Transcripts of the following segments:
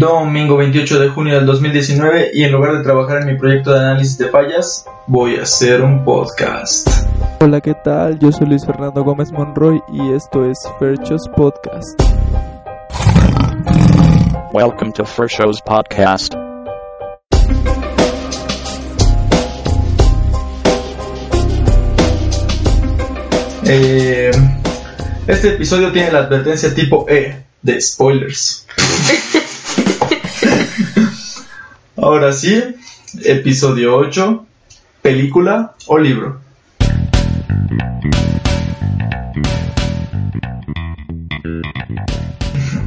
domingo 28 de junio del 2019 y en lugar de trabajar en mi proyecto de análisis de fallas, voy a hacer un podcast. Hola, ¿qué tal? Yo soy Luis Fernando Gómez Monroy y esto es Ferchos Podcast. Welcome to Show's podcast. Eh, este episodio tiene la advertencia tipo E de spoilers. Ahora sí, episodio 8, película o libro.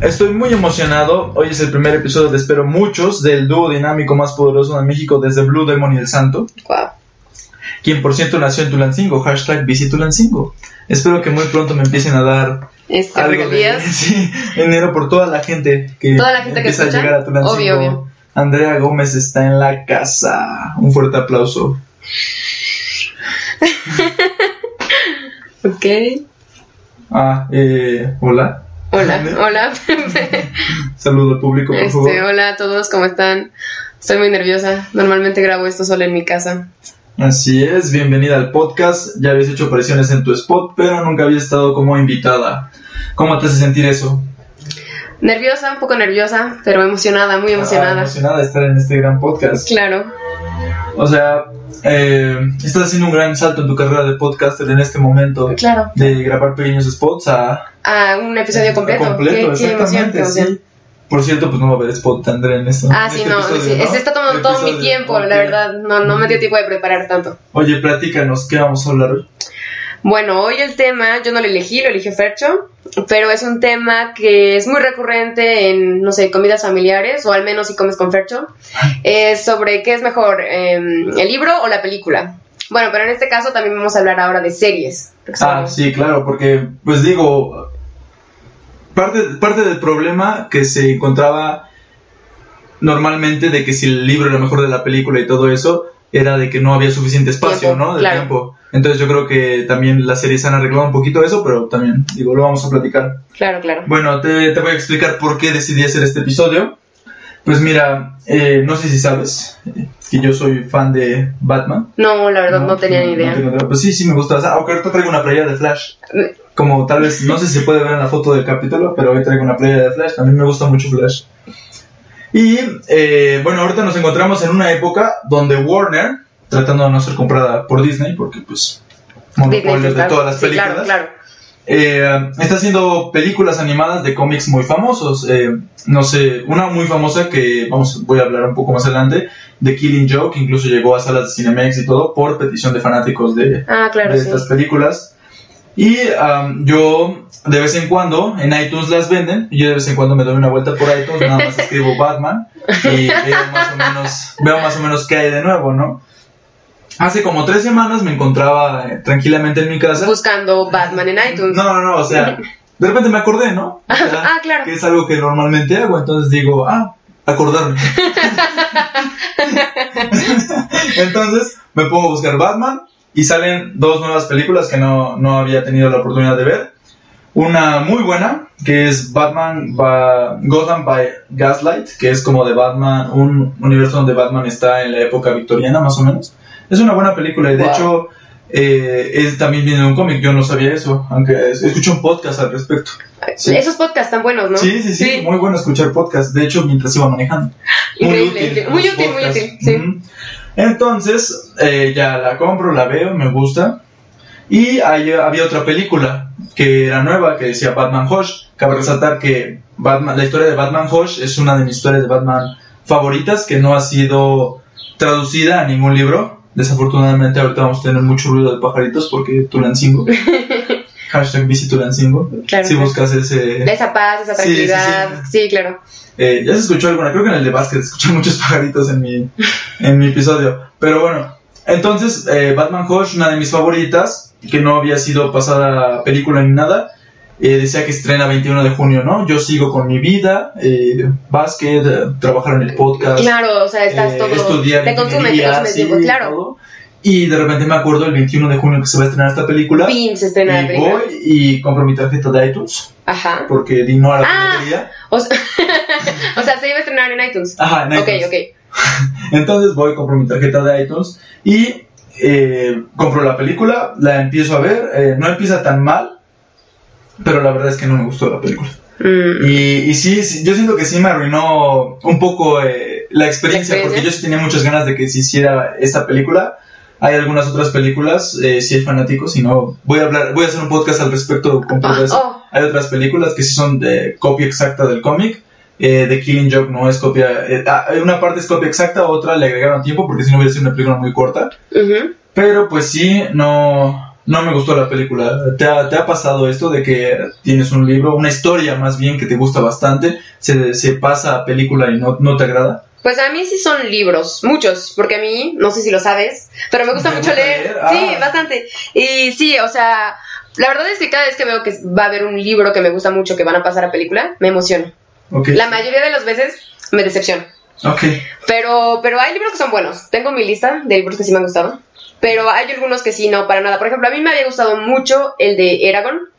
Estoy muy emocionado. Hoy es el primer episodio de Espero Muchos del dúo dinámico más poderoso de México desde Blue Demon y El Santo. Quien por cierto nació en Tulancingo, hashtag visitulancingo. Espero que muy pronto me empiecen a dar este, algo de, sí, dinero por toda la gente que, toda la gente empieza que a llegar a Tulancingo. Obvio, obvio. Andrea Gómez está en la casa. Un fuerte aplauso. ok. Ah, eh, hola. Hola, hola. Saludo al público, por este, favor. Hola a todos, ¿cómo están? Estoy muy nerviosa. Normalmente grabo esto solo en mi casa. Así es, bienvenida al podcast. Ya habías hecho apariciones en tu spot, pero nunca habías estado como invitada. ¿Cómo te hace sentir eso? Nerviosa, un poco nerviosa, pero emocionada, muy emocionada. Ah, emocionada de estar en este gran podcast. Claro. O sea, eh, estás haciendo un gran salto en tu carrera de podcaster en este momento. Claro. De grabar pequeños spots a... A un episodio completo. completo, qué, qué qué exactamente, emoción. sí. Por cierto, pues no va a haber spot, André, en. Ah, sí, este no, episodio, sí, ¿no? se está tomando todo mi tiempo, la verdad. No, no me dio tiempo de preparar tanto. Oye, platícanos, ¿qué vamos a hablar hoy? Bueno, hoy el tema yo no lo elegí, lo eligió Fercho, pero es un tema que es muy recurrente en, no sé, comidas familiares, o al menos si comes con Fercho, es sobre qué es mejor, eh, el libro o la película. Bueno, pero en este caso también vamos a hablar ahora de series. Ah, sí, claro, porque, pues digo, parte, parte del problema que se encontraba normalmente de que si el libro era mejor de la película y todo eso, era de que no había suficiente espacio, Tiempo, ¿no? De claro. tiempo. Entonces yo creo que también las series han arreglado un poquito eso, pero también, digo, lo vamos a platicar. Claro, claro. Bueno, te, te voy a explicar por qué decidí hacer este episodio. Pues mira, eh, no sé si sabes eh, que yo soy fan de Batman. No, la verdad no, tenía ni idea. tengo idea. Pues sí, sí me gusta. Aunque ahorita traigo una playa de Flash. Eh. Como tal vez, no sé si se puede ver en la foto del capítulo, pero hoy traigo una playa de Flash. A mí me gusta mucho Flash. Y eh, bueno, ahorita nos encontramos en una época donde Warner, tratando de no ser comprada por Disney, porque pues monopolios de todas las Sí, películas, claro, claro. eh, está haciendo películas animadas de cómics muy famosos. Eh, no sé, una muy famosa que vamos, voy a hablar un poco más adelante, de Killing Joke, que incluso llegó a salas de Cinemex y todo, por petición de fanáticos de, Ah, claro, de sí. estas películas. Y am, yo de vez en cuando en iTunes las venden, y yo de vez en cuando me doy una vuelta por iTunes, nada más escribo Batman y veo más o menos, veo más o menos qué hay de nuevo, ¿no? Hace como tres semanas me encontraba eh, tranquilamente en mi casa. Buscando Batman en iTunes. No, no, no, o sea, de repente me acordé, ¿no? O sea, Ah, claro. Que es algo que normalmente hago, entonces digo, ah, acordarme. entonces me pongo a buscar Batman y salen dos nuevas películas que no, no había tenido la oportunidad de ver. Una muy buena, que es Batman by Gotham by Gaslight, que es como de Batman, un universo donde Batman está en la época victoriana, más o menos. Es una buena película y de Wow. hecho eh, es, también viene de un cómic, yo no sabía eso, aunque es- escuché un podcast al respecto. Sí. Esos podcasts tan buenos, ¿no? Sí, sí, sí, muy bueno escuchar podcast, de hecho mientras iba manejando. Increíble. Muy útil, muy podcasts. útil, sí. Entonces, eh, ya la compro, la veo, me gusta. Y ahí había otra película que era nueva, que decía Batman Hush. Cabe resaltar que Batman, la historia de Batman Hush es una de mis historias de Batman favoritas, que no ha sido traducida a ningún libro. Desafortunadamente ahorita vamos a tener mucho ruido de pajaritos porque Tulancingo. Hashtag Visit Tulancingo. Claro, si buscas ese... Esa paz, esa Sí, sí, sí. tranquilidad. Sí, claro. Eh, ya se escuchó alguna, creo que en el de básquet escuché muchos pajaritos en mi, en mi episodio. Pero bueno, entonces eh, Batman Hush, una de mis favoritas, que no había sido pasada película ni nada, eh, decía que estrena 21 de junio, ¿no? Yo sigo con mi vida, eh, básquet, eh, trabajar en el podcast, Claro, o sea, estás eh, todo. estudiar te consume, te consume sí, tiempo, claro. todo. Y de repente me acuerdo el 21 de junio que se va a estrenar esta película. Pin se estrena la y película. voy y compro mi tarjeta de iTunes Ajá. porque di no a la Ah. piratería. O sea, o sea, se iba a estrenar en iTunes. Ajá, en Ok, iTunes. ok. Entonces voy, compro mi tarjeta de iTunes y eh, compro la película, la empiezo a ver, eh, no empieza tan mal, pero la verdad es que no me gustó la película. Mm, Y, y sí, sí, yo siento que sí me arruinó un poco eh, la, experiencia, ¿La experiencia? porque yo sí tenía muchas ganas de que se hiciera esta película. Hay algunas otras películas, eh, si hay fanáticos, si no, voy a hablar, voy a hacer un podcast al respecto de eso. Oh. Hay otras películas que sí son de copia exacta del cómic. Eh, The Killing Joke no es copia, eh, ah, una parte es copia exacta, otra le agregaron tiempo porque si no hubiera sido una película muy corta. Pero pues sí, no, no me gustó la película. ¿Te ha, te ha pasado esto de que tienes un libro, una historia más bien que te gusta bastante, se, se pasa a película y no, no te agrada? Pues a mí sí son libros, muchos, porque a mí, no sé si lo sabes, pero me gusta ¿Te mucho gusta leer. leer? Sí, Ah. bastante. Y sí, o sea, la verdad es que cada vez que veo que va a haber un libro que me gusta mucho que van a pasar a película, me emociono. Ok. La mayoría de las veces me decepciono. Ok. Pero, pero hay libros que son buenos. Tengo mi lista de libros que sí me han gustado. Pero hay algunos que sí, no, para nada. Por ejemplo, a mí me había gustado mucho el de Eragon,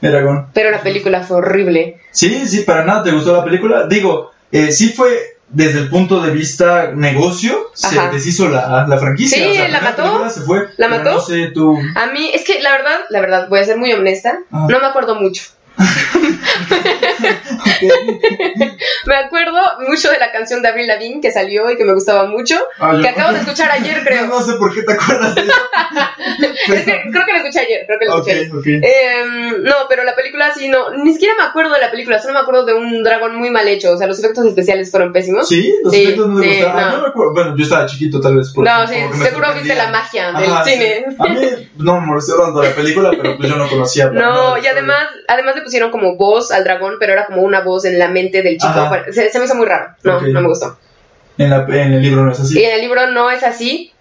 Eragon. pero la película fue horrible. Sí, sí, para nada te gustó la película. Digo, eh, sí fue desde el punto de vista negocio, se deshizo la, la franquicia. Sí, O sea, la mató. Se fue, ¿La mató? No sé, tú. A mí, es que la verdad, la verdad, voy a ser muy honesta, Ah. no me acuerdo mucho. Me acuerdo mucho de la canción de Avril Lavigne que salió y que me gustaba mucho, Ah, que acabo de escuchar ayer, creo. No, no sé por qué te acuerdas de eso. Es que creo que la escuché ayer, creo que la Ok, escuché ayer. ok. Em, no, pero la película sí, no, ni siquiera me acuerdo de la película, solo me acuerdo de un dragón muy mal hecho, o sea, los efectos especiales fueron pésimos. Sí, los Sí, efectos no te sí, gustaron. Ah, no. me acuerdo. Bueno, yo estaba chiquito, tal vez. por- No, sí, me seguro viste la magia del Ajá, sí. cine. A mí no me molestó tanto la película, pero pues yo no conocía. No, y además, además le pusieron como voz al dragón, pero era como una voz en la mente del chico. Bueno, se, se me hizo muy raro. No, Ok. no me gustó. En, la, en el libro no es así. Y en el libro no es así,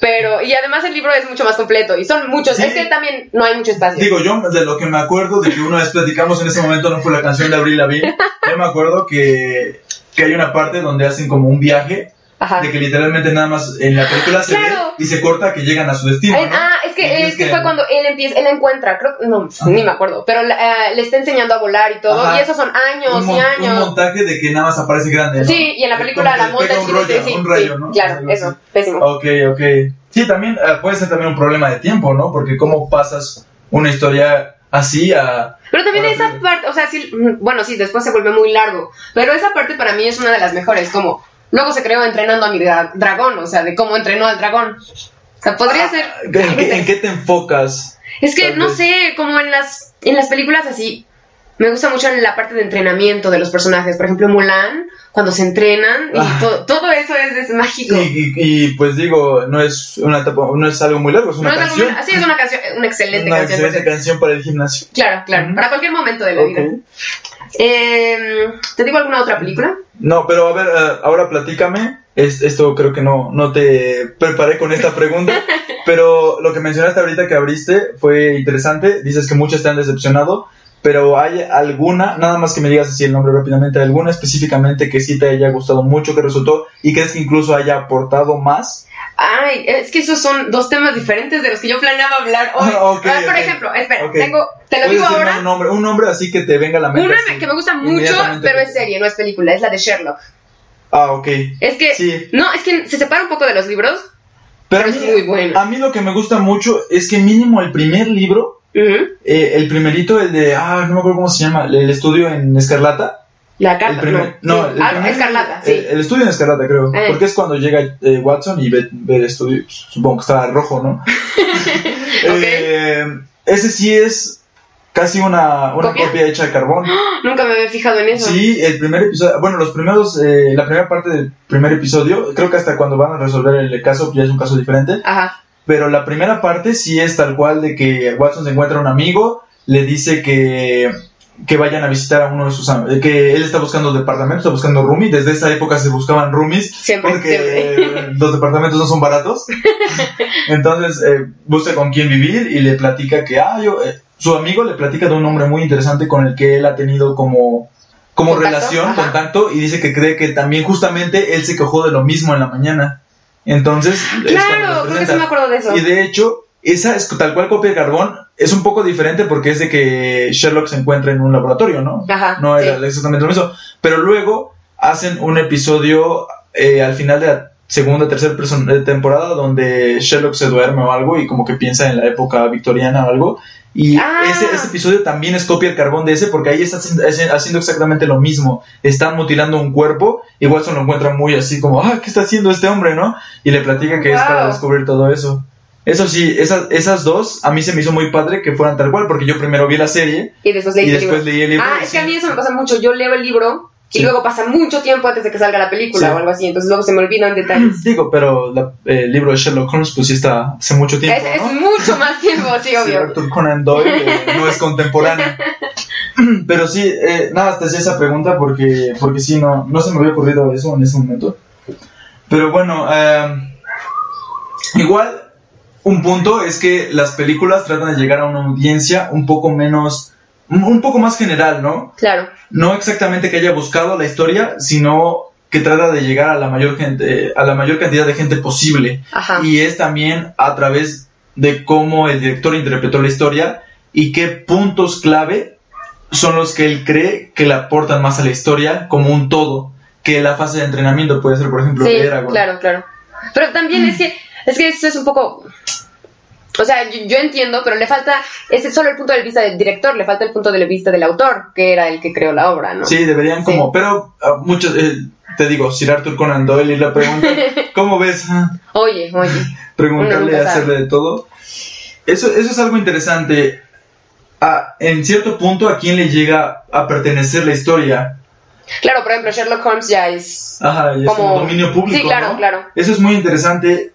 pero. Y además el libro es mucho más completo. Y son muchos. Sí. Es que también no hay mucho espacio. Digo, yo de lo que me acuerdo de que una vez platicamos en ese momento no fue la canción de Abril Lavigne. Yo me acuerdo que, que hay una parte donde hacen como un viaje, Ajá. de que literalmente nada más en la película se Claro. ve y se corta que llegan a su destino. Ay, ¿no? Ah, que, es que fue cuando él empieza, él encuentra, creo no, ni me acuerdo, pero eh, le está enseñando a volar y todo, Ajá. y esos son años un, y mon- un años. montaje de que nada más aparece grande. ¿no? Sí, y en la película la monta un rollo, sí, un sí, rayo, ¿no? claro, eso, pésimo. Ok, ok. Sí, también eh, puede ser también un problema de tiempo, ¿no? Porque cómo pasas una historia así a... Pero también esa sí. parte, o sea, sí, mm, bueno, sí, después se vuelve muy largo, pero esa parte para mí es una de las mejores, como luego se creó entrenando a mi dra- dragón, o sea, de cómo entrenó al dragón. O sea, podría ser... ¿En qué, en qué te enfocas? Es que, no sé, como en las, en las películas así, me gusta mucho la parte de entrenamiento de los personajes. Por ejemplo, Mulan, cuando se entrenan, y Ah. to- todo eso es, es mágico. Y, y- y, pues digo, no es una etapa, no es algo muy largo, es una No es algo canción. muy- así es una canción, una excelente una canción. por excelente cierto. canción para el gimnasio. Claro, claro, para cualquier momento de la vida. Eh, ¿Te digo alguna otra película? No, pero a ver, eh, ahora platícame. Es, esto creo que no, no te preparé con esta pregunta, pero lo que mencionaste ahorita que abriste fue interesante. Dices que muchos te han decepcionado, pero ¿hay alguna, nada más que me digas así el nombre rápidamente, alguna específicamente que sí te haya gustado mucho, que resultó y crees que incluso haya aportado más? Ay, es que esos son dos temas diferentes de los que yo planeaba hablar hoy. Ah, ok, Ah, por ejemplo, espera, tengo, te lo digo ahora. Un nombre, un nombre así que te venga a la mente. Una que me gusta mucho, pero es serie, no es película, es la de Sherlock. Ah, ok. Es que, Sí. no, es que se separa un poco de los libros. Pero a mí, es muy buena. a mí lo que me gusta mucho es que mínimo el primer libro Eh, el primerito, el de, ah, no me acuerdo cómo se llama, el estudio en Escarlata. La El carta, primer, no. el Ah, primer- Escarlata, sí. El, el estudio en Escarlata, creo. Eh. Porque es cuando llega eh, Watson y ve, ve el estudio, supongo que está rojo, ¿no? Eh, ese sí es casi una, una ¿Copia? ¿Copia? hecha de carbón. Nunca me había fijado en eso. Sí, el primer episodio, bueno, los primeros, eh, la primera parte del primer episodio, creo que hasta cuando van a resolver el caso, ya es un caso diferente. Ajá. Pero la primera parte sí es tal cual de que Watson se encuentra un amigo, le dice que, que vayan a visitar a uno de sus am- que él está buscando departamentos, está buscando roomies, desde esa época se buscaban roomies Siempre, porque siempre. los departamentos no son baratos. Entonces eh, busca con quién vivir y le platica que ah, yo, eh, su amigo le platica de un hombre muy interesante con el que él ha tenido como como Contacto, relación, ajá. contacto, y dice que cree que también justamente él se quejó de lo mismo en la mañana. Entonces, Claro, creo que sí me acuerdo de eso. Y de hecho, esa es tal cual copia de carbón. Es un poco diferente porque es de que Sherlock se encuentra en un laboratorio, ¿no? Ajá, No era sí. exactamente lo mismo. Pero luego hacen un episodio eh, al final de la segunda, tercera eh, temporada donde Sherlock se duerme o algo y como que piensa en la época victoriana o algo. Y Ah. ese, ese episodio también es copia el carbón de ese porque ahí está haciendo- haci- haciendo exactamente lo mismo. Están mutilando un cuerpo y Watson lo encuentra muy así como, ah, ¿qué está haciendo este hombre, no? Y le platica que es para descubrir todo eso. Eso sí, esas, esas dos a mí se me hizo muy padre que fueran tal cual porque yo primero vi la serie Y después leí y el después libro. leí el libro. Ah, es que a mí eso me pasa mucho. Yo leo el libro y Sí. luego pasa mucho tiempo antes de que salga la película Sí. o algo así. Entonces luego se me olvidan detalles. Digo, pero la- el libro de Sherlock Holmes pues sí está hace mucho tiempo, es, mucho más tiempo, sí, Sí, obvio. Arthur Conan Doyle eh, no es contemporáneo. Pero sí, eh, nada, te hacía esa pregunta porque, porque sí, no, no se me había ocurrido eso en ese momento. Pero bueno, eh, igual un punto es que las películas tratan de llegar a una audiencia un poco menos, un- poco más general, ¿no? Claro. no exactamente que haya buscado la historia, sino que trata de llegar a la mayor gente, a la mayor cantidad de gente posible. Ajá. Y es también a través de cómo el director interpretó la historia y qué puntos clave son los que él cree que le aportan más a la historia como un todo, que la fase de entrenamiento puede ser, por ejemplo, Sí, claro, claro. Pero también es que es que esto es un poco o sea, yo, yo entiendo, pero le falta ese es solo el punto de vista del director, le falta el punto de vista del autor, que era el que creó la obra, ¿no? Sí, deberían Sí. como, pero ah, muchos, eh, te digo, Sir Arthur Conan Doyle y la pregunta, ¿cómo ves? Ah, Oye, oye. Preguntarle, nunca sabe. hacerle de todo. Eso, eso es algo interesante. A- en cierto punto, ¿a quién le llega a pertenecer la historia? Claro, por ejemplo, Sherlock Holmes ya es Ajá, es Como- un dominio público. Sí, claro, ¿no? claro. Eso es muy interesante.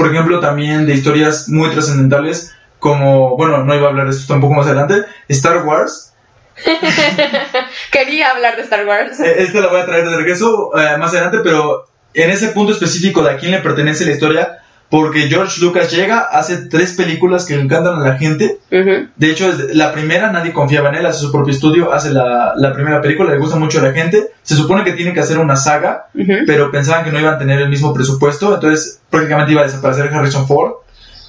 Por ejemplo, también de historias muy trascendentales, como, bueno, no iba a hablar de esto tampoco más adelante, Star Wars. Quería hablar de Star Wars. Eh, Esta la voy a traer de regreso eh, más adelante, pero en ese punto específico de a quién le pertenece la historia, porque George Lucas llega, hace tres películas que le encantan a la gente. De hecho, la primera nadie confiaba en él, hace su propio estudio, hace la, la primera película, le gusta mucho a la gente. Se supone que tiene que hacer una saga, pero pensaban que no iban a tener el mismo presupuesto, entonces prácticamente iba a desaparecer Harrison Ford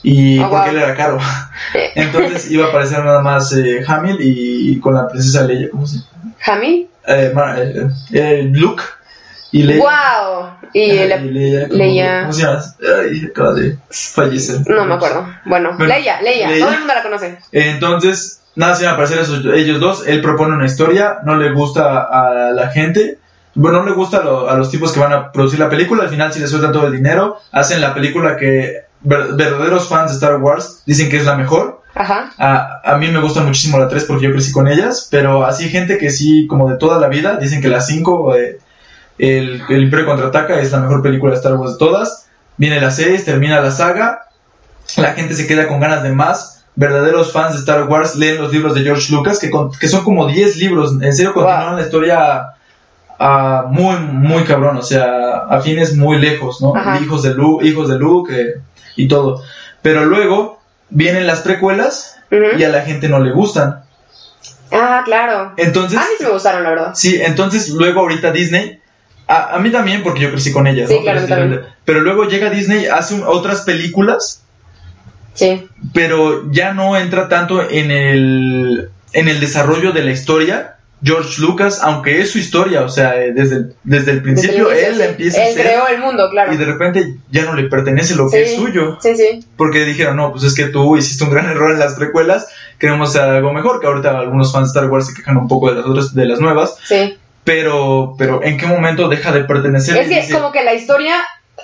y Oh, porque wow. él era caro. Entonces iba a aparecer nada más eh, Hamill y, con la princesa Leia, ¿cómo se llama? ¿Hamill? Eh, eh, eh, Luke y Leia. ¡Wow! Y Ajá, la- y Leia, ¿cómo- Leia- ¿Cómo se llama? Ay, acaba de fallecer. No me acuerdo. Bueno, Bueno, Leia, Leia, Leia. todo el mundo la conoce. Entonces, nada, se van a aparecer esos- ellos dos. Él propone una historia, no le gusta a la gente. Bueno, no le gusta a, lo- a los tipos que van a producir la película. Al final, si le sueltan todo el dinero, hacen la película que ver- verdaderos fans de Star Wars dicen que es la mejor. Ajá. A, a mí me gusta muchísimo la 3 porque yo crecí con ellas, pero así gente que sí, como de toda la vida, dicen que la 5, eh, el, el Imperio Contraataca, es la mejor película de Star Wars de todas. Viene la 6, termina la saga, la gente se queda con ganas de más. Verdaderos fans de Star Wars leen los libros de George Lucas, que, con- que son como 10 libros, en serio continúan Wow. la historia a muy, muy cabrón, o sea, a fines muy lejos, ¿no? Ajá. Hijos de Luke, hijos de Luke eh, y todo. Pero luego vienen las precuelas y a la gente no le gustan. Ah, claro. Entonces, A mí sí me gustaron, la verdad. sí, entonces luego ahorita Disney, a, a mí también porque yo crecí con ellas, Sí, ¿no? claro, con- Pero luego llega Disney, hace un- otras películas, Sí. pero ya no entra tanto en el, en el desarrollo de la historia. George Lucas, aunque es su historia, o sea, eh, desde el, desde el principio Desde el inicio, él sí. empieza a Él hacer creó el mundo, claro. y de repente ya no le pertenece lo que es suyo. Sí, sí. Porque dijeron, no, pues es que tú hiciste un gran error en las precuelas, queremos hacer algo mejor, que ahorita algunos fans de Star Wars se quejan un poco de las otras, de las nuevas, Sí. Pero, pero ¿en qué momento deja de pertenecer? Es que dice, como que la historia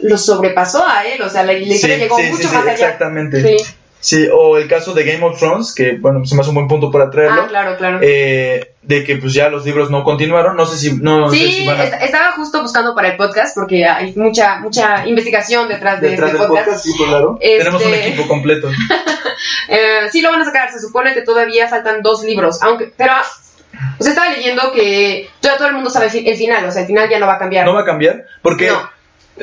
lo sobrepasó a él, o sea, la, historia Sí, llegó sí, mucho sí, más allá. exactamente. Sí. O el caso de Game of Thrones, que bueno, se me hace un buen punto para traerlo, Ah, claro, claro. eh, de que pues ya los libros no continuaron, no sé si, no sé sí, si van a... est- estaba justo buscando para el podcast porque hay mucha mucha investigación detrás de Detrás este del podcast. podcast, sí, claro. Este- Tenemos un equipo completo. Eh, sí lo van a sacar, se supone que todavía faltan dos libros, aunque pero pues estaba leyendo que ya todo el mundo sabe el fi- el final, o sea, el final ya no va a cambiar. No va a cambiar, porque No.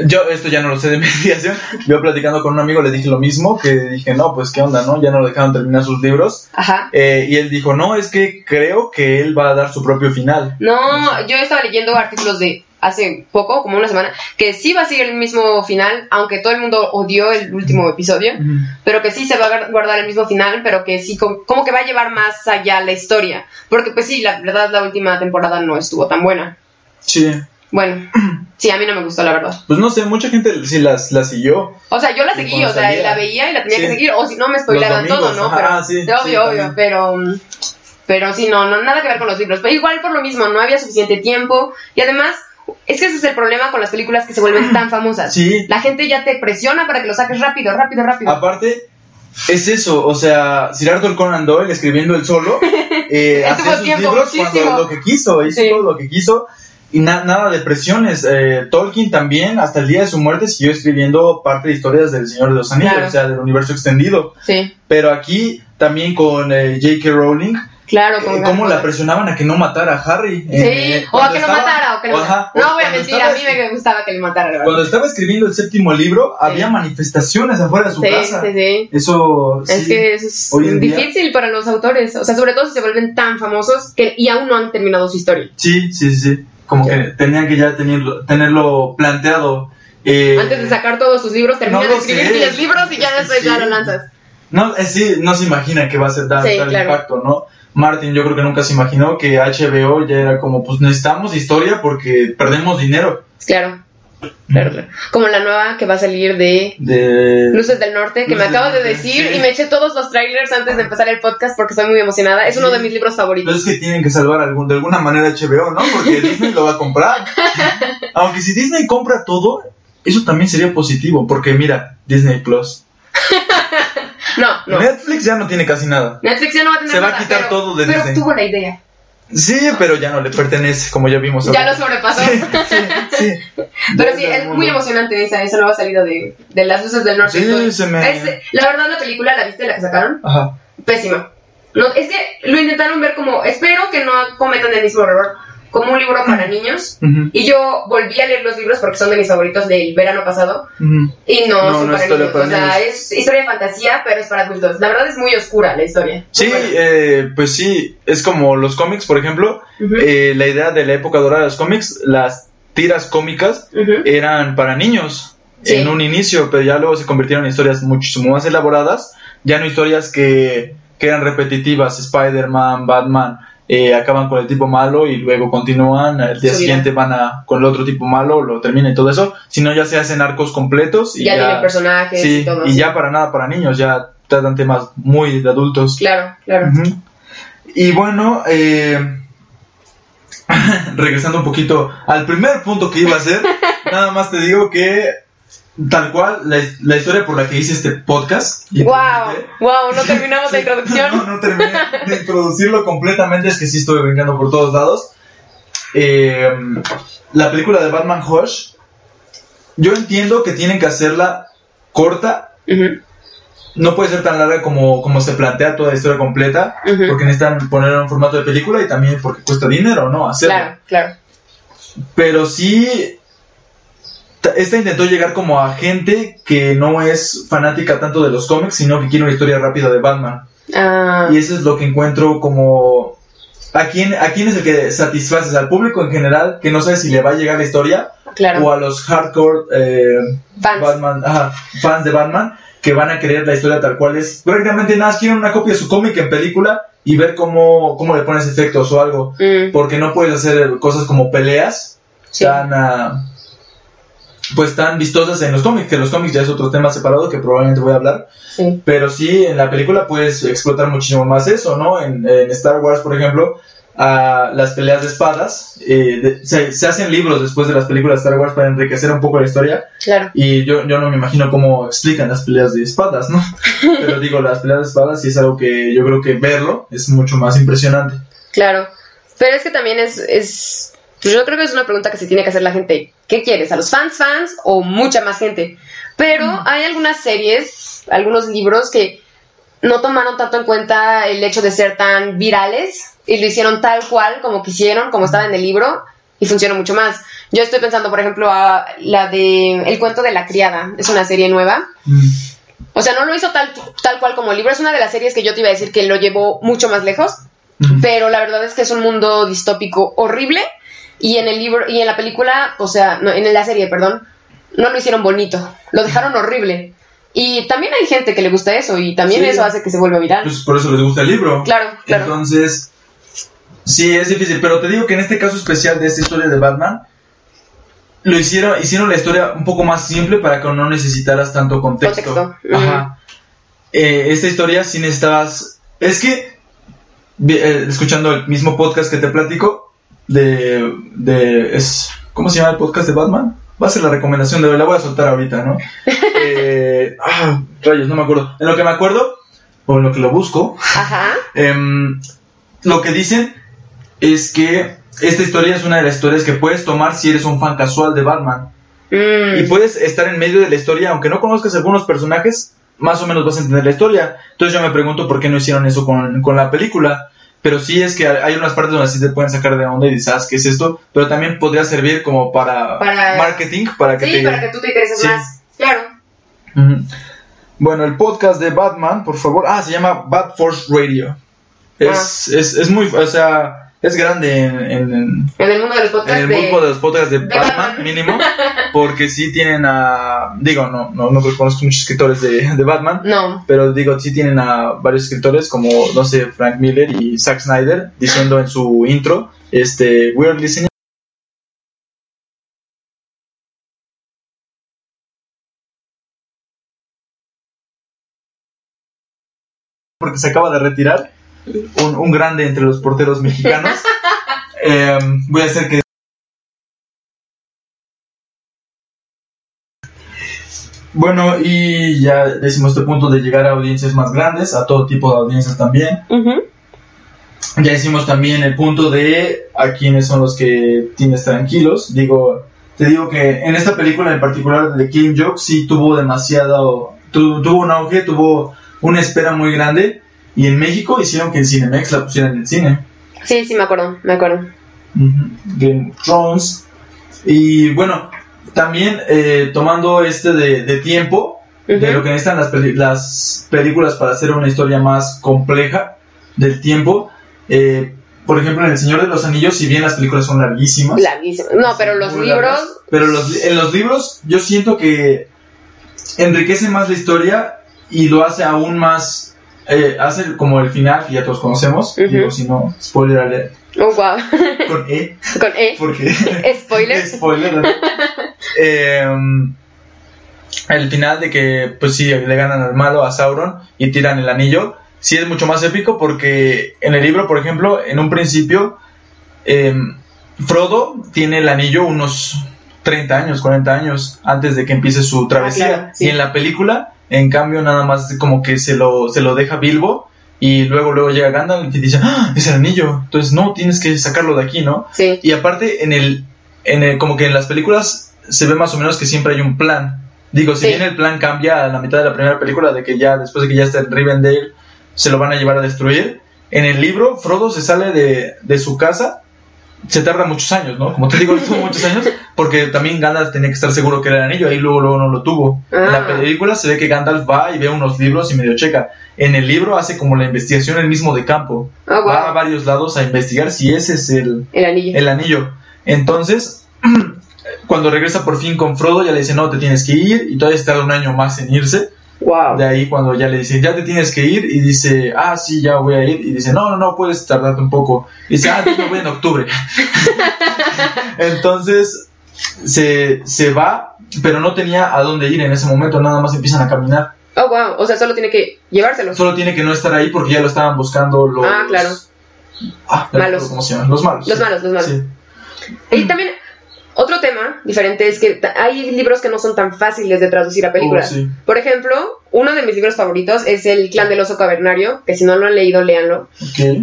yo esto ya no lo sé de investigación. Yo platicando con un amigo le dije lo mismo, que dije, no, pues qué onda, ¿no? Ya no lo dejaron terminar sus libros. Ajá. Eh, y él dijo, no, es que creo que él va a dar su propio final. No, yo estaba leyendo artículos de hace poco, como una semana, que sí va a seguir el mismo final, aunque todo el mundo odió el último episodio, pero que sí se va a guar- guardar el mismo final, pero que sí, com- como que va a llevar más allá la historia. Porque pues sí, la verdad la última temporada no estuvo tan buena. Sí. Bueno, sí, a mí no me gustó, la verdad. Pues no sé, mucha gente sí las, las siguió. O sea, yo la seguí, o sea, salía. la veía y la tenía que Sí. seguir, o si no me spoilaban todo, ¿no? ajá, pero, ah, sí, obvio, sí, obvio, pero, pero sí, no, no, nada que ver con los libros. Pero igual por lo mismo, no había suficiente tiempo y además, es que ese es el problema con las películas que se vuelven tan famosas. Sí. La gente ya te presiona para que lo saques rápido, rápido, rápido. Aparte, es eso, o sea, Sir Arthur Conan Doyle escribiendo él solo, eh, hacía sus libros muchísimo. cuando lo que quiso, hizo Sí. todo lo que quiso y na- nada de presiones. Eh, Tolkien también, hasta el día de su muerte, siguió escribiendo parte de historias del Señor de los Anillos, Claro. o sea, del universo extendido. Sí, Pero aquí también con eh, J.K. Rowling, claro, eh, con cómo la presionaban a que no matara a Harry. Sí, Eh, o a que lo matara, o que lo matara. No voy a mentir, a mí me gustaba que lo matara, verdad. Cuando estaba escribiendo el séptimo libro, había manifestaciones afuera de su Sí, casa. sí, sí. Eso Es sí. que eso es Hoy en día- difícil para los autores, o sea, sobre todo si se vuelven tan famosos que y aún no han terminado su historia. Sí, sí, sí, sí. Como que tenían que ya tenerlo, tenerlo planteado. eh, Antes de sacar todos sus libros, terminan no de escribir sé. 10 libros y ya Es después sí. ya lo lanzas. No, eh, sí, no se imagina que va a ser tan, Sí, tal claro. impacto, ¿no? Martin, yo creo que nunca se imaginó que HBO ya era como, pues necesitamos historia porque perdemos dinero. Claro. Claro, claro. Como la nueva que va a salir de De... Luces del Norte, que Luces me acabas de decir sí. y me eché todos los trailers antes de empezar el podcast porque estoy muy emocionada. Es uno de mis libros Pero favoritos. es que tienen que salvar algún, de alguna manera HBO, ¿no? Porque Disney lo va a comprar. Aunque si Disney compra todo, eso también sería positivo, porque mira, Disney Plus. No, no. Netflix ya no tiene casi nada. Netflix ya no va a tener Se va a nada, quitar pero- todo de pero Disney. tuvo la idea. Sí, pero ya no le pertenece, como ya vimos. Ya lo sobrepasó. Sí, sí. Pero sí, es muy emocionante esa, esa nueva salida de, de las luces del norte. Sí, se me- es- la verdad, la película, ¿la viste la que sacaron? Ajá. Pésima. No, es que lo intentaron ver como, espero que no cometan el mismo error, como un libro para niños. Y yo volví a leer los libros porque son de mis favoritos del verano pasado. Y no, No, son no para es historia niños. para o sea, niños. es historia de fantasía, pero es para adultos. La verdad es muy oscura la historia. Sí, eh, pues sí, es como los cómics, por ejemplo. Eh, la idea de la época dorada de los cómics, las tiras cómicas eran para niños Sí. en un inicio, pero ya luego se convirtieron en historias muchísimo más elaboradas, ya no historias que, que eran repetitivas, Spider-Man, Batman, eh, acaban con el tipo malo y luego continúan, al día siguiente van a con el otro tipo malo, lo terminan y todo eso, sino ya se hacen arcos completos y ya, ya, tiene personajes sí, y todo. y así. ya para nada para niños, ya tratan temas muy de adultos. Claro, claro. Y bueno, eh, regresando un poquito al primer punto que iba a hacer, nada más te digo que tal cual la, la historia por la que hice este podcast. Wow, wow, no terminamos la introducción. No, no terminé de introducirlo completamente, es que sí estuve brincando por todos lados. Eh, la película de Batman Hush, yo entiendo que tienen que hacerla corta no puede ser tan larga como, como se plantea toda la historia completa, Ujú. porque necesitan ponerlo en formato de película y también porque cuesta dinero, ¿no? Hacerlo. Claro, claro. Pero sí, esta intentó llegar como a gente que no es fanática tanto de los cómics, sino que quiere una historia rápida de Batman. Ah, Y eso es lo que encuentro como... ¿A quién, ¿A quién es el que satisfaces? ¿Al público en general que no sabe si le va a llegar la historia? claro. ¿O a los hardcore eh, Fans. Batman, ajá, fans de Batman que van a querer la historia tal cual es. Prácticamente nada, quieren una copia de su cómic en película y ver cómo, cómo le pones efectos o algo. Mm, Porque no puedes hacer cosas como peleas sí. tan, ah, pues tan vistosas en los cómics, que los cómics ya es otro tema separado que probablemente voy a hablar. sí. Pero sí, en la película puedes explotar muchísimo más eso, ¿no? En, en Star Wars, por ejemplo, a las peleas de espadas, eh, de- se, se hacen libros después de las películas de Star Wars para enriquecer un poco la historia. Claro. Y yo, yo no me imagino cómo explican las peleas de espadas, ¿no? Pero digo, las peleas de espadas sí es algo que yo creo que verlo es mucho más impresionante. Claro. Pero es que también es, es. Yo creo que es una pregunta que se tiene que hacer la gente. ¿Qué quieres? ¿A los fans, fans o mucha más gente? Pero hay algunas series, algunos libros que no tomaron tanto en cuenta el hecho de ser tan virales y lo hicieron tal cual como quisieron, como estaba en el libro y funcionó mucho más. Yo estoy pensando, por ejemplo, a la de El cuento de la criada. Es una serie nueva. Mm. O sea, no lo hizo tal, tal cual como el libro. Es una de las series que yo te iba a decir que lo llevó mucho más lejos. Pero la verdad es que es un mundo distópico horrible. Y en el libro, y en la película, o sea, no, en la serie, perdón, no lo hicieron bonito. Lo dejaron horrible. Y también hay gente que le gusta eso. Y también Sí. eso hace que se vuelva viral. Pues por eso les gusta el libro. Claro, claro. Entonces, sí, es difícil. Pero te digo que en este caso especial de esta historia de Batman, lo hicieron, hicieron la historia un poco más simple para que no necesitaras tanto contexto. Contexto, Ajá. Eh, esta historia sí necesitabas. Es que, eh, escuchando el mismo podcast que te platico, de. de es, ¿Cómo se llama el podcast de Batman? Va a ser la recomendación de hoy, la voy a soltar ahorita, ¿no? Eh, ah, rayos, no me acuerdo. En lo que me acuerdo, o en lo que lo busco, Ajá. Em, lo que dicen es que esta historia es una de las historias que puedes tomar si eres un fan casual de Batman. Mm. Y puedes estar en medio de la historia, aunque no conozcas algunos personajes, más o menos vas a entender la historia. Entonces yo me pregunto por qué no hicieron eso con, con la película. Pero sí es que hay unas partes donde sí te pueden sacar de onda y dices, ah, ¿qué es esto? Pero también podría servir como para, Para- marketing, para que Sí, te... para que tú te intereses Sí. más. Claro. Bueno, el podcast de Batman, por favor. Ah, se llama Bat Force Radio. Es, Ah. es, es muy, o sea, es grande en, en- en- En el mundo de los en podcasts el de... grupo de los podcasts de, de Batman, Batman. mínimo, porque sí tienen a, digo, no, no, no conozco muchos escritores de, de Batman, No. pero digo, sí tienen a varios escritores como, no sé, Frank Miller y Zack Snyder, diciendo en su intro, este, we're listening. Porque se acaba de retirar un, un grande entre los porteros mexicanos. Em, voy a hacer que Bueno, y ya decimos este punto de llegar a audiencias más grandes, a todo tipo de audiencias también. Ya hicimos también el punto de a quiénes son los que tienes tranquilos. Digo, te digo que en esta película en particular de Killing Joke sí tuvo demasiado, tu- tuvo un auge, tuvo una espera muy grande. Y en México hicieron que en Cinemex la pusieran en el cine. Sí, sí, me acuerdo, me acuerdo. Game of Thrones. Y bueno, también eh, tomando este de, de tiempo, de lo que necesitan las, las películas para hacer una historia más compleja del tiempo. eh, por ejemplo, en El Señor de los Anillos, si bien las películas son larguísimas, Larguísimo. No, pero los libros... largas, pero los, en los libros yo siento que enriquece más la historia y lo hace aún más, eh, hace como el final que ya todos conocemos, digo, si no, spoiler alert, Oh, wow. con E, Con E. porque... Spoiler. Spoiler. Em, el final de que, pues sí, le ganan al malo, a Sauron, y tiran el anillo, sí es mucho más épico porque en el libro, por ejemplo, en un principio, em, Frodo tiene el anillo unos 30 años, 40 años antes de que empiece su travesía. claro, sí. Y en la película, en cambio, nada más como que se lo, se lo deja Bilbo. Y luego, luego llega Gandalf y dice, ¡Ah, es el anillo. Entonces, no, tienes que sacarlo de aquí, ¿no? Sí. Y aparte, en el, en el, como que en las películas se ve más o menos que siempre hay un plan. Digo, si Sí. bien el plan cambia a la mitad de la primera película, de que ya después de que ya está en Rivendell, se lo van a llevar a destruir. En el libro, Frodo se sale de, de su casa, se tarda muchos años, ¿no? Como te digo, tuvo muchos años, porque también Gandalf tenía que estar seguro que era el anillo, ahí luego, luego no lo tuvo. En la Ah. película se ve que Gandalf va y ve unos libros y medio checa. En el libro hace como la investigación el mismo de campo. Oh, wow. Va a varios lados a investigar si ese es el, El anillo. el anillo. Entonces, cuando regresa por fin con Frodo, ya le dice, no, te tienes que ir, y todavía está un año más en irse. Wow. De ahí cuando ya le dice, ya te tienes que ir, y dice, ah, sí, ya voy a ir, y dice, no, no, no, puedes tardarte un poco. Y dice, ah, me voy en octubre. Entonces, se, se va, pero no tenía a dónde ir en ese momento, nada más empiezan a caminar. Oh, wow. O sea, solo tiene que llevárselos. Solo tiene que no estar ahí porque ya lo estaban buscando los... Ah, claro. Ah, Malos. ¿Cómo se llaman? Los malos. Los sí. malos, los malos. Sí. Y también, otro tema diferente es que hay libros que no son tan fáciles de traducir a películas. Oh, sí. Por ejemplo, uno de mis libros favoritos es El clan del oso cavernario, que si no lo han leído, léanlo.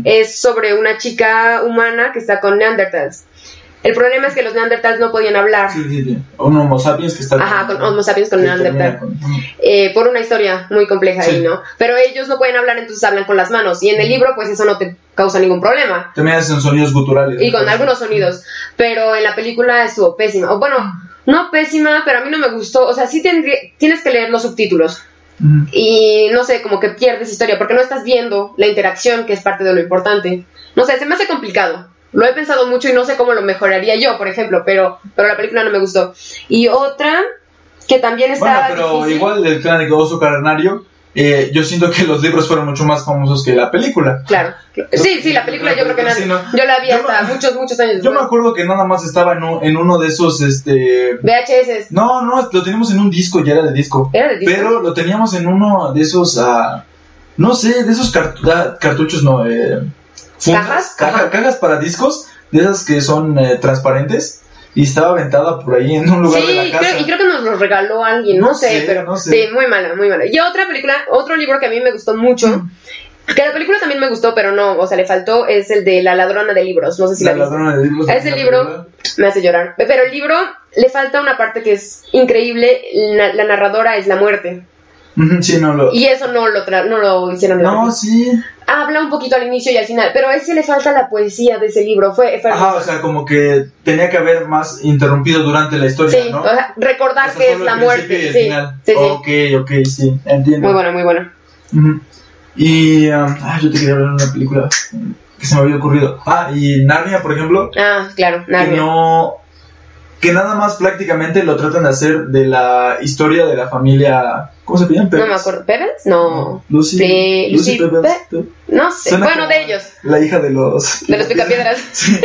Es sobre una chica humana que está con Neanderthals. El problema es que los Neanderthals no podían hablar. Sí, sí, sí. Un Homo sapiens que está. Ajá, con Homo sapiens con con- eh, por una historia muy compleja Sí. ahí, ¿no? Pero ellos no pueden hablar, entonces hablan con las manos. Y en el libro, pues eso no te causa ningún problema. También hacen sonidos guturales. Y con algunos sonidos. Pero en la película estuvo pésima. O bueno, no pésima, pero a mí no me gustó. O sea, sí tendría, tienes que leer los subtítulos. Y no sé, como que pierdes historia, porque no estás viendo la interacción que es parte de lo importante. No sé, se me hace complicado. Lo he pensado mucho y no sé cómo lo mejoraría yo, por ejemplo, pero, pero la película no me gustó. Y otra que también Bueno, estaba pero difícil- igual el clan de oso cavernario eh, yo siento que los libros fueron mucho más famosos que la película. Claro. Sí, sí, la película yo creo que no. Sí, no. Yo la vi hasta me- muchos, muchos años Yo me acuerdo que nada más estaba en, un- en uno de esos, este... VHS. No, no, lo teníamos en un disco, ya era de disco. ¿Era de disco? Pero lo teníamos en uno de esos, ah, no sé, de esos cartu- ah, cartuchos, no, eh, ¿Cajas? caja- cajas para discos, de esas que son eh, transparentes, y estaba aventada por ahí en un lugar Sí, de la casa. creo- y creo que nos lo regaló alguien, no, No sé, sé, pero no sé. sí, muy mala, muy mala. Y otra película, otro libro que a mí me gustó mucho, Mm. que la película también me gustó, pero no, o sea, le faltó, es el de La ladrona de libros, no sé si la, la ladrona de libros. Ese la libro película. me hace llorar, pero el libro le falta una parte que es increíble, la, la narradora es la muerte, Sí, no lo... y eso no lo, tra- no lo hicieron No, película. sí. Habla un poquito al inicio y al final, pero a ese le falta la poesía de ese libro, fue... fue Ajá, o sea, como que tenía que haber más interrumpido durante la historia, sí, ¿no? o sea, recordar O sea, que es la muerte, sí, final. sí, sí. Ok, ok, sí, entiendo. Muy bueno, muy bueno. Y um, ah, yo te quería hablar de una película que se me había ocurrido. Ah, y Narnia, por ejemplo, Ah, claro, que Narnia. no que nada más prácticamente lo tratan de hacer de la historia de la familia, ¿cómo se llaman? No me acuerdo. ¿Pebbles? No. Lucy, Sí, Lucy, Pe- No sé. Suena bueno, de ellos. La hija de los De los picapiedras. Sí.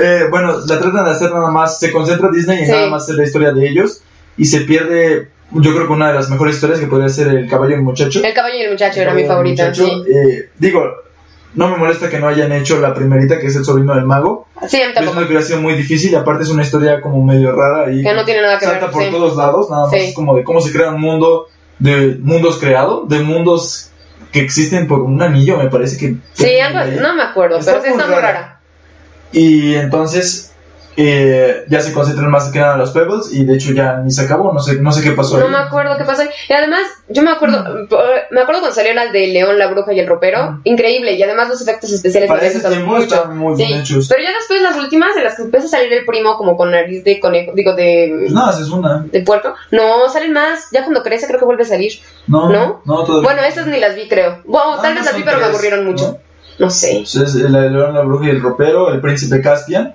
Eh, bueno, la tratan de hacer nada más, se concentra Disney en Sí. nada más hacer la historia de ellos y se pierde, yo creo que una de las mejores historias que podría ser El caballo y el muchacho. El caballo y el muchacho era mi favorita. Sí. Eh, digo, no me molesta que no hayan hecho la primerita, que es El sobrino del mago. sí, a mí que hubiera sido muy difícil y aparte es una historia como medio rara y Que no tiene nada que salta ver. por sí. todos lados, nada más Sí. es como de cómo se crea un mundo de mundos creados, de mundos que existen por un anillo, me parece que... Sí, algo, no me acuerdo, Está pero sí está muy rara. rara. Y entonces eh, ya se concentran más que nada en los Pebbles y de hecho ya ni se acabó, no sé, no sé qué pasó No ahí. me acuerdo qué pasó. Y además, yo me acuerdo, eh, me acuerdo cuando salió la de León, la bruja y el ropero. Mm. Increíble. Y además los efectos especiales Para de ese tiempo estaban muy bien hechos. Pero ya después las últimas, en las que empieza a salir el primo como con nariz de conejo, digo, de, Pues esa es una. de puerco. No, salen más. Ya cuando crece creo que vuelve a salir. No, ¿No? no, todavía. Bueno, esas ni las vi, creo. Bueno, Ah, tal no vez las son vi, pero me aburrieron mucho. No sé. Entonces, la de León, la bruja y el ropero, el príncipe Caspian.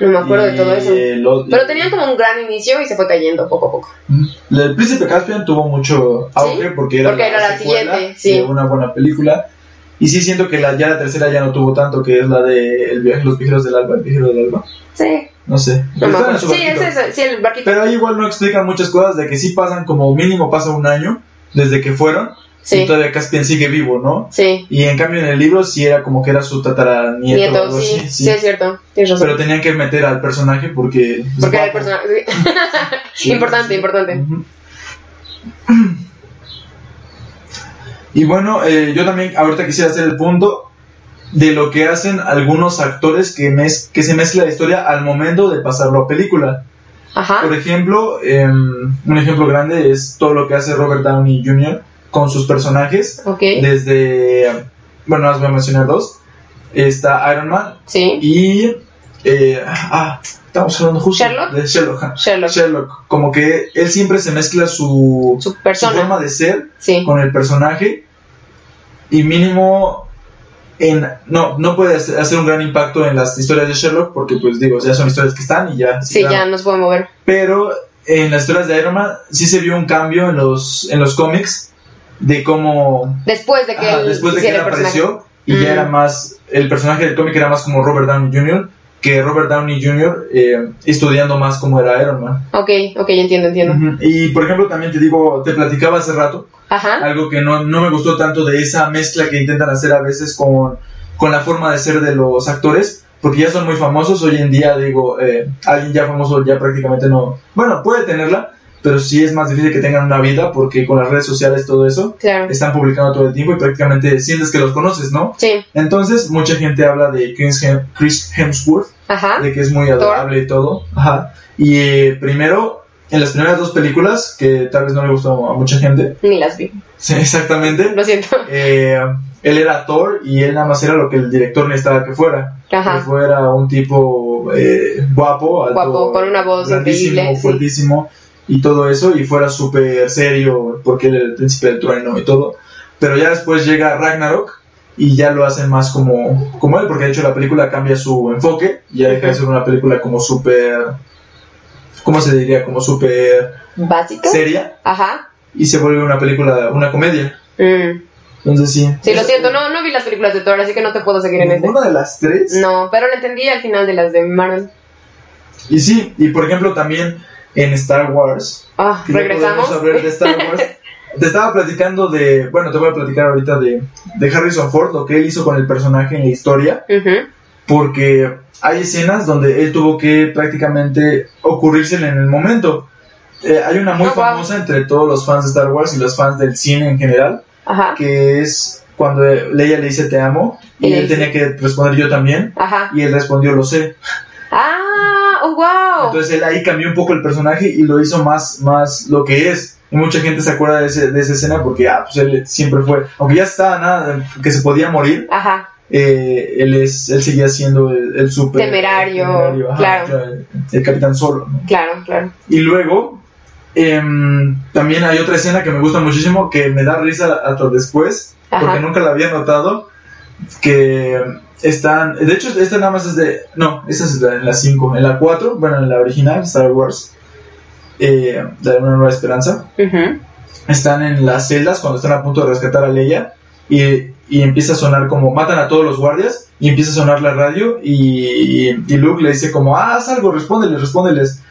No me acuerdo de y todo eso. el o- Pero tenían como un gran inicio y se fue cayendo poco a poco. Mm. El príncipe Caspian tuvo mucho auge porque era Porque era la siguiente, sí. de una buena película. Y sí siento que la, ya la tercera ya no tuvo tanto, que es la de el viaje, Los viajeros del alba, el viajero del alba. Sí. No sé. No Sí, es sí, el barquito. Pero ahí igual no explican muchas cosas de que sí pasan como mínimo pasa un año desde que fueron Sí. y todavía Caspian sigue vivo, ¿no? Sí. Y en cambio en el libro sí era como que era su tataranieto o Nieto, algo sí, así, sí, es cierto. Tienes razón. Pero tenían que meter al personaje porque... Porque era el personaje. Sí, importante, sí. importante. Y bueno, eh, yo también ahorita quisiera hacer el punto de lo que hacen algunos actores que, mez- que se mezcla la historia al momento de pasarlo a película. Ajá. Por ejemplo, em, un ejemplo grande es todo lo que hace Robert Downey Jr. con sus personajes. Ok. Desde, bueno, os voy a mencionar dos. Está Iron Man Sí. y... eh, ah, estamos hablando justo ¿Sherlock? de Sherlock. Sherlock. Sherlock, como que él siempre se mezcla su, Su su persona. forma de ser Sí. con el personaje y mínimo en no no puede hacer un gran impacto en las historias de Sherlock porque pues digo ya son historias que están y ya Sí, claro. ya no se puede mover. pero en las historias de Iron Man sí se vio un cambio en los en los cómics de cómo Después de que ajá, él después de que él apareció y Mm. ya era más el personaje del cómic era más como Robert Downey Jr. que Robert Downey Jr. eh, estudiando más cómo era Iron Man Ok, ok, entiendo, entiendo. Ujú. Y por ejemplo, también te digo, te platicaba hace rato, Ajá. algo que no, no me gustó tanto de esa mezcla que intentan hacer a veces con, con la forma de ser de los actores, porque ya son muy famosos. Hoy en día, digo, eh, alguien ya famoso ya prácticamente no. Bueno, puede tenerla, pero sí es más difícil que tengan una vida, porque con las redes sociales, todo eso, Claro. están publicando todo el tiempo y prácticamente sientes que los conoces, ¿no? Sí. Entonces, mucha gente habla de Chris Hem- Chris Hemsworth Ajá. de que es muy adorable y todo. Ajá. Y eh, primero, en las primeras dos películas, que tal vez no le gustó a mucha gente, Ni las vi. sí, exactamente, Lo siento. eh, él era Thor y él nada más era lo que el director necesitaba que fuera. Que Ajá. fuera un tipo eh, guapo, alto, Guapo, con una voz grandísimo, increíble, sí. Y todo eso, y fuera súper serio porque él era el príncipe del trueno y todo. Pero ya después llega Ragnarok y ya lo hacen más como, como él, porque de hecho la película cambia su enfoque, y ya deja de ser una película como súper, ¿cómo se diría? Como súper ¿Básica? seria Ajá. y se vuelve una película, una comedia. Mm. Entonces sí. Sí, lo siento, no, no vi las películas de Thor, así que no te puedo seguir en este. ¿Ninguna de las tres? No, pero lo entendí al final de las de Marvel. Y sí, y por ejemplo también en Star Wars. Ah, que regresamos. hablar de Star Wars. te estaba platicando de, bueno, te voy a platicar ahorita de, de Harrison Ford, lo que él hizo con el personaje en la historia, Ujú. porque hay escenas donde él tuvo que prácticamente ocurrírsele en el momento. Eh, hay una muy Oh, wow. famosa entre todos los fans de Star Wars y los fans del cine en general, Ajá, que es cuando Leia le dice te amo y Y él dice- tenía que responder yo también ajá. y él respondió lo sé. Ah, wow. Entonces él ahí cambió un poco el personaje y lo hizo más, más lo que es. Y mucha gente se acuerda de, ese- de esa escena porque ah, pues él siempre fue, aunque ya estaba nada, que se podía morir, Ajá, eh, él, es, él seguía siendo el, el super Temerario, ajá, claro. el, el capitán solo. ¿no? claro, claro. Y luego, em, también hay otra escena que me gusta muchísimo, que me da risa hasta después, Ajá. porque nunca la había notado, que están, de hecho esta nada más es de, no, esta es en la 5, en la 4, bueno, en la original, Star Wars, eh, de una nueva esperanza, están en las celdas cuando están a punto de rescatar a Leia y, y empieza a sonar como matan a todos los guardias y empieza a sonar la radio y, y Luke le dice como ah, haz algo, respóndeles, respóndeles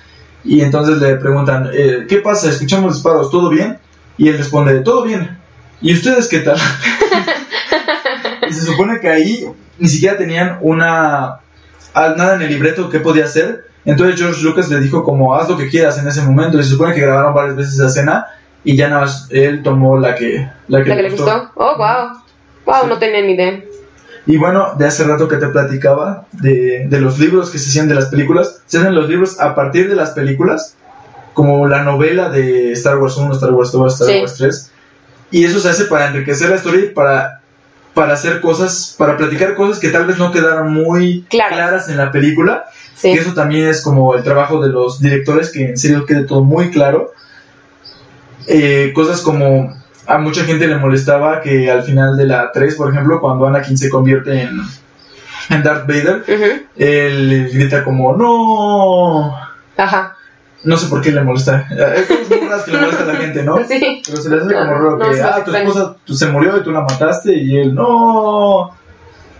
y entonces le preguntan eh, ¿qué pasa? Escuchamos disparos, ¿todo bien? Y él responde todo bien ¿y ustedes qué tal? y se supone que ahí ni siquiera tenían una ah, nada en el libreto que podía hacer entonces George Lucas le dijo como haz lo que quieras en ese momento y se supone que grabaron varias veces esa escena y ya nada más él tomó la que la que, ¿La que le gustó? Oh, wow. Wow, no tenía ni idea. y bueno de hace rato que te platicaba de, de los libros que se hacían de las películas se hacen los libros a partir de las películas como la novela de Star Wars 1 Star Wars 2 Star Sí. Wars 3 y eso se hace para enriquecer la historia y para para hacer cosas para platicar cosas que tal vez no quedaron muy Claras. claras en la película Sí. que eso también es como el trabajo de los directores, que en serio quede todo muy claro. Eh, cosas como a mucha gente le molestaba que al final de la 3, por ejemplo, cuando Anakin se convierte en, en Darth Vader, él grita como no. Ajá. No sé por qué le molesta. Es muy raras que le molesta a la gente, ¿no? Sí. Pero se le hace como raro no, que ah, tu esposa se murió y tú la mataste y él no.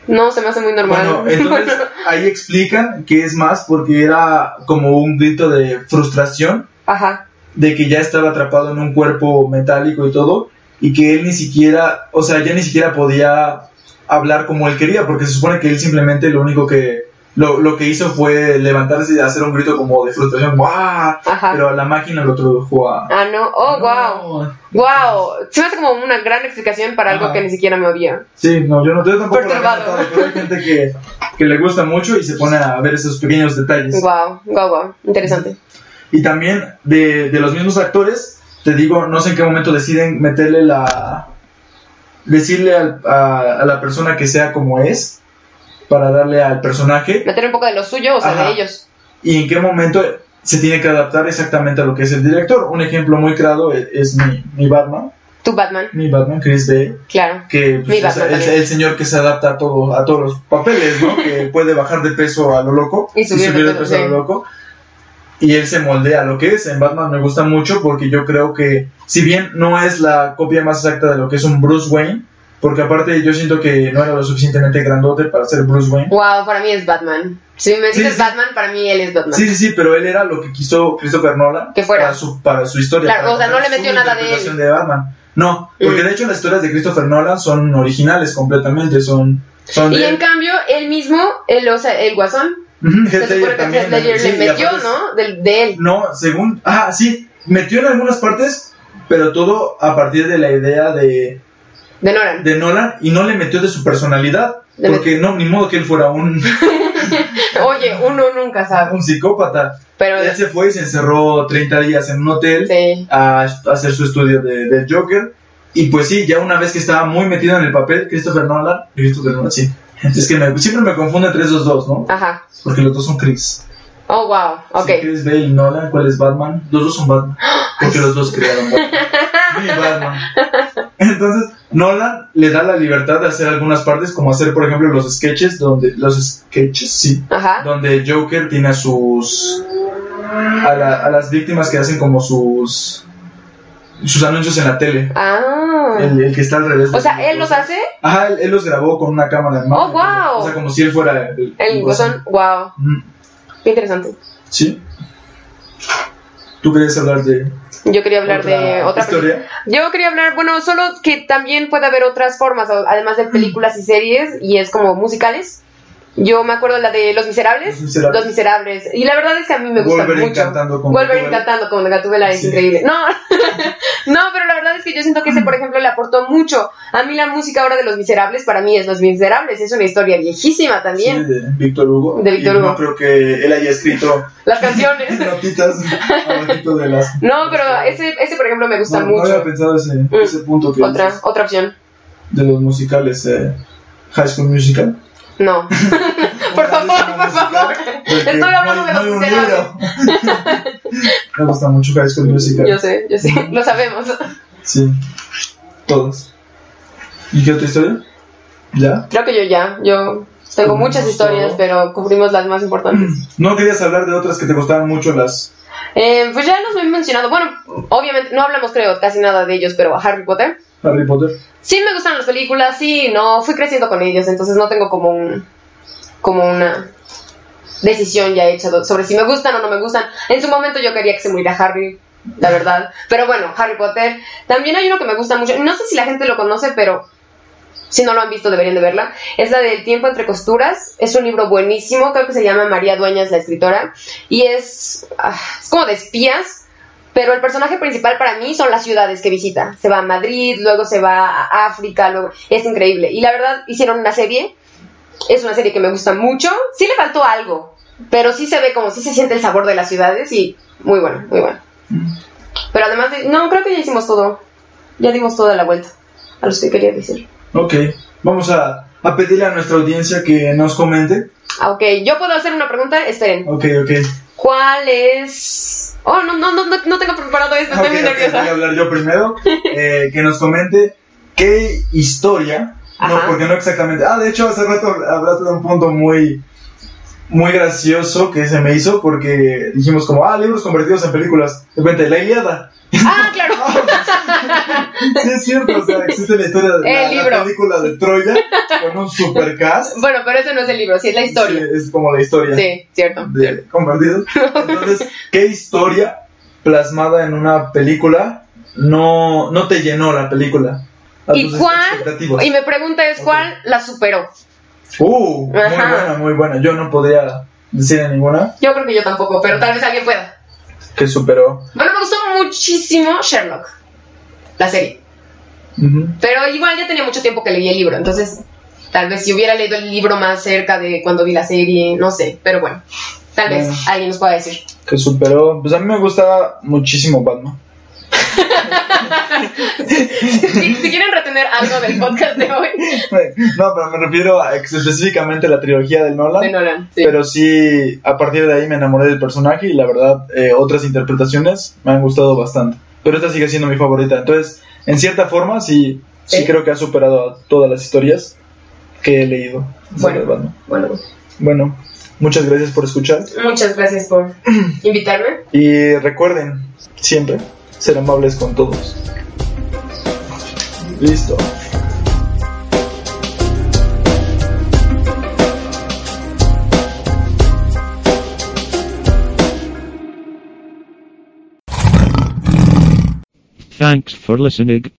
No, se me hace muy normal. Bueno, entonces ahí explican que es más porque era como un grito de frustración Ajá. de que ya estaba atrapado en un cuerpo metálico y todo y que él ni siquiera, o sea, ya ni siquiera podía hablar como él quería porque se supone que él simplemente lo único que lo, lo que hizo fue levantarse y hacer un grito como de frustración, ¡guau! Ajá. Pero la máquina lo tradujo a... Ah, no. Oh, wow. No. Wow. Se me hace como una gran explicación para algo que ni siquiera me odia. Sí, no, yo no yo tampoco Perturbado. pero hay gente que, que le gusta mucho y se pone a ver esos pequeños detalles. Wow, wow, wow. Interesante. Y también de, de los mismos actores, te digo, no sé en qué momento deciden meterle la... decirle al- a, a la persona que sea como es, para darle al personaje, Meter un poco de lo suyo, o sea, Ajá. de ellos. y en qué momento se tiene que adaptar exactamente a lo que es el director. Un ejemplo muy claro es, es mi, mi Batman, Tu Batman, mi Batman, Chris Bale, claro. que pues, Mi es Batman el, señor que se adapta a todo a todos los papeles, ¿no? que puede bajar de peso a lo loco Y subir de peso, a lo loco. Y él se moldea a lo que es. En Batman me gusta mucho porque yo creo que, si bien no es la copia más exacta de lo que es un Bruce Wayne, porque aparte yo siento que no era lo suficientemente grandote para ser Bruce Wayne. Wow, para mí es Batman. Si me dices sí. Batman, para mí él es Batman. Sí, sí, sí, pero él era lo que quiso Christopher Nolan Que fuera. Para, su, para su historia. Claro, para o sea, no le metió nada de él. de Batman. No, porque Mm. de hecho las historias de Christopher Nolan son originales completamente, son, son Y de en cambio, él mismo, él, o sea, el guasón, se supone que Heath Ledger le metió, aparte- ¿no? Del- de él. No, según. Ah, sí, metió en algunas partes, pero todo a partir de la idea de, De Nolan. de Nolan y no le metió de su personalidad. Porque no, ni modo que él fuera un, Oye, uno nunca sabe. un psicópata. Pero, Él se fue y se encerró 30 días en un hotel sí. a, a hacer su estudio de, del Joker. Y pues sí, ya una vez que estaba muy metido en el papel, Christopher Nolan, Christopher Nolan, sí. Es que me- siempre me confunde entre esos dos, ¿no? Ajá. Porque los dos son Chris. Oh, wow. Ok. Sí, Chris Bale y Nolan, ¿cuál es Batman? Los dos son Batman. Porque los dos crearon Batman. Batman. Entonces, Nolan le da la libertad de hacer algunas partes, como hacer, por ejemplo, los sketches, donde. Los sketches, sí. Ajá. Donde Joker tiene a sus. A, la- a las víctimas que hacen como sus. sus anuncios en la tele. Ah. El, el que está al revés. O sea, ¿él los hace? Ajá, él, él los grabó con una cámara en mano. Oh, wow. O sea, como si él fuera el, El Guasón. Wow. Mm, Qué interesante. Sí. ¿Tú querías hablar de Yo quería hablar de otra historia? Yo quería hablar, bueno, solo que también puede haber otras formas, además de películas y series, y es como musicales. Yo me acuerdo la de Los Miserables. Los Miserables. Los Miserables. Y la verdad es que a mí me gusta Wolverine mucho. cantando con Wolverine cantando con Gatúbela es Sí. increíble. No, no, pero la verdad es que yo siento que ese, por ejemplo, le aportó mucho. A mí la música ahora de Los Miserables, para mí es Los Miserables. Es una historia viejísima también. Sí, de Víctor Hugo. De Víctor Hugo. No creo que él haya escrito Las canciones. notitas abajito de las. No, pero ese, ese por ejemplo, me gusta no, no mucho. había pensado ese, Mm. ese punto que otra, dices otra opción. de los musicales eh, High School Musical. No. por favor, por favor. Estoy hablando no de los. Me gusta mucho High School Musical. Yo sé, yo sé, lo sabemos. Sí, todos. ¿Y qué otra historia? ¿Ya? Creo que yo ya, yo tengo muchas historias, pero cubrimos las más importantes. ¿No querías hablar de otras que te gustaban mucho las... Eh, pues ya los he mencionado. Bueno, obviamente no hablamos, creo, casi nada de ellos, pero Harry Potter. Harry Potter? Sí me gustan las películas, sí, no, fui creciendo con ellos, entonces no tengo como un, como una decisión ya hecha sobre si me gustan o no me gustan. En su momento yo quería que se muriera Harry, la verdad. Pero bueno, Harry Potter. También hay uno que me gusta mucho, no sé si la gente lo conoce, pero si no lo han visto deberían de verla. Es la del tiempo entre costuras. Es un libro buenísimo, creo que se llama María Dueñas, la escritora. Y es, ah, es como de espías, pero el personaje principal para mí son las ciudades que visita. Se va a Madrid, luego se va a África, luego... es increíble. Y la verdad, hicieron una serie. Es una serie que me gusta mucho. Sí le faltó algo, pero sí se ve como sí se siente el sabor de las ciudades y muy bueno, muy bueno. Pero además de... No, creo que ya hicimos todo. Ya dimos toda la vuelta a los que quería decir. Ok, vamos a, a pedirle a nuestra audiencia que nos comente. Ah, Ok, yo puedo hacer una pregunta. Esperen. Ok, ok. ¿Cuál es...? Oh, no, no, no, no, no tengo preparado esto. Estoy muy ok, voy a nerviosa. hablar yo primero. Eh, que nos comente qué historia, no, porque no exactamente. Ah, de hecho, hace rato hablaste de un punto muy, muy gracioso que se me hizo porque dijimos como, ah, libros convertidos en películas. De repente, La Iliada. Ah, claro. Sí, es cierto, o sea, existe la historia de la, la película de Troya con un supercast. Bueno, pero ese no es el libro, sí es la historia. Sí, es como la historia. Sí, cierto. de convertidos. Entonces, ¿qué historia plasmada en una película no, no te llenó la película? ¿Y cuál? Y mi pregunta es. ¿cuál la superó? Uh, muy Ajá. buena, muy buena. Yo no podría decir ninguna Yo creo que yo tampoco, pero tal vez alguien pueda. Que superó. Bueno, me gustó muchísimo Sherlock, la serie. Pero igual ya tenía mucho tiempo que leí el libro, entonces tal vez si hubiera leído el libro más cerca de cuando vi la serie, no sé, pero bueno, tal vez alguien nos pueda decir. Que superó. Pues a mí me gusta muchísimo Batman. Si, si quieren retener algo del podcast de hoy, No, pero me refiero a específicamente a la trilogía del Nolan. de Nolan. sí. Pero sí, a partir de ahí me enamoré del personaje y la verdad, eh, otras interpretaciones me han gustado bastante. Pero esta sigue siendo mi favorita. Entonces, en cierta forma, sí, sí, Sí. creo que ha superado a todas las historias que he leído. Bueno. Batman. Bueno, Bueno, muchas gracias por escuchar. muchas gracias por invitarme. Y recuerden, siempre, ser amables con todos. Listo. Thanks for listening.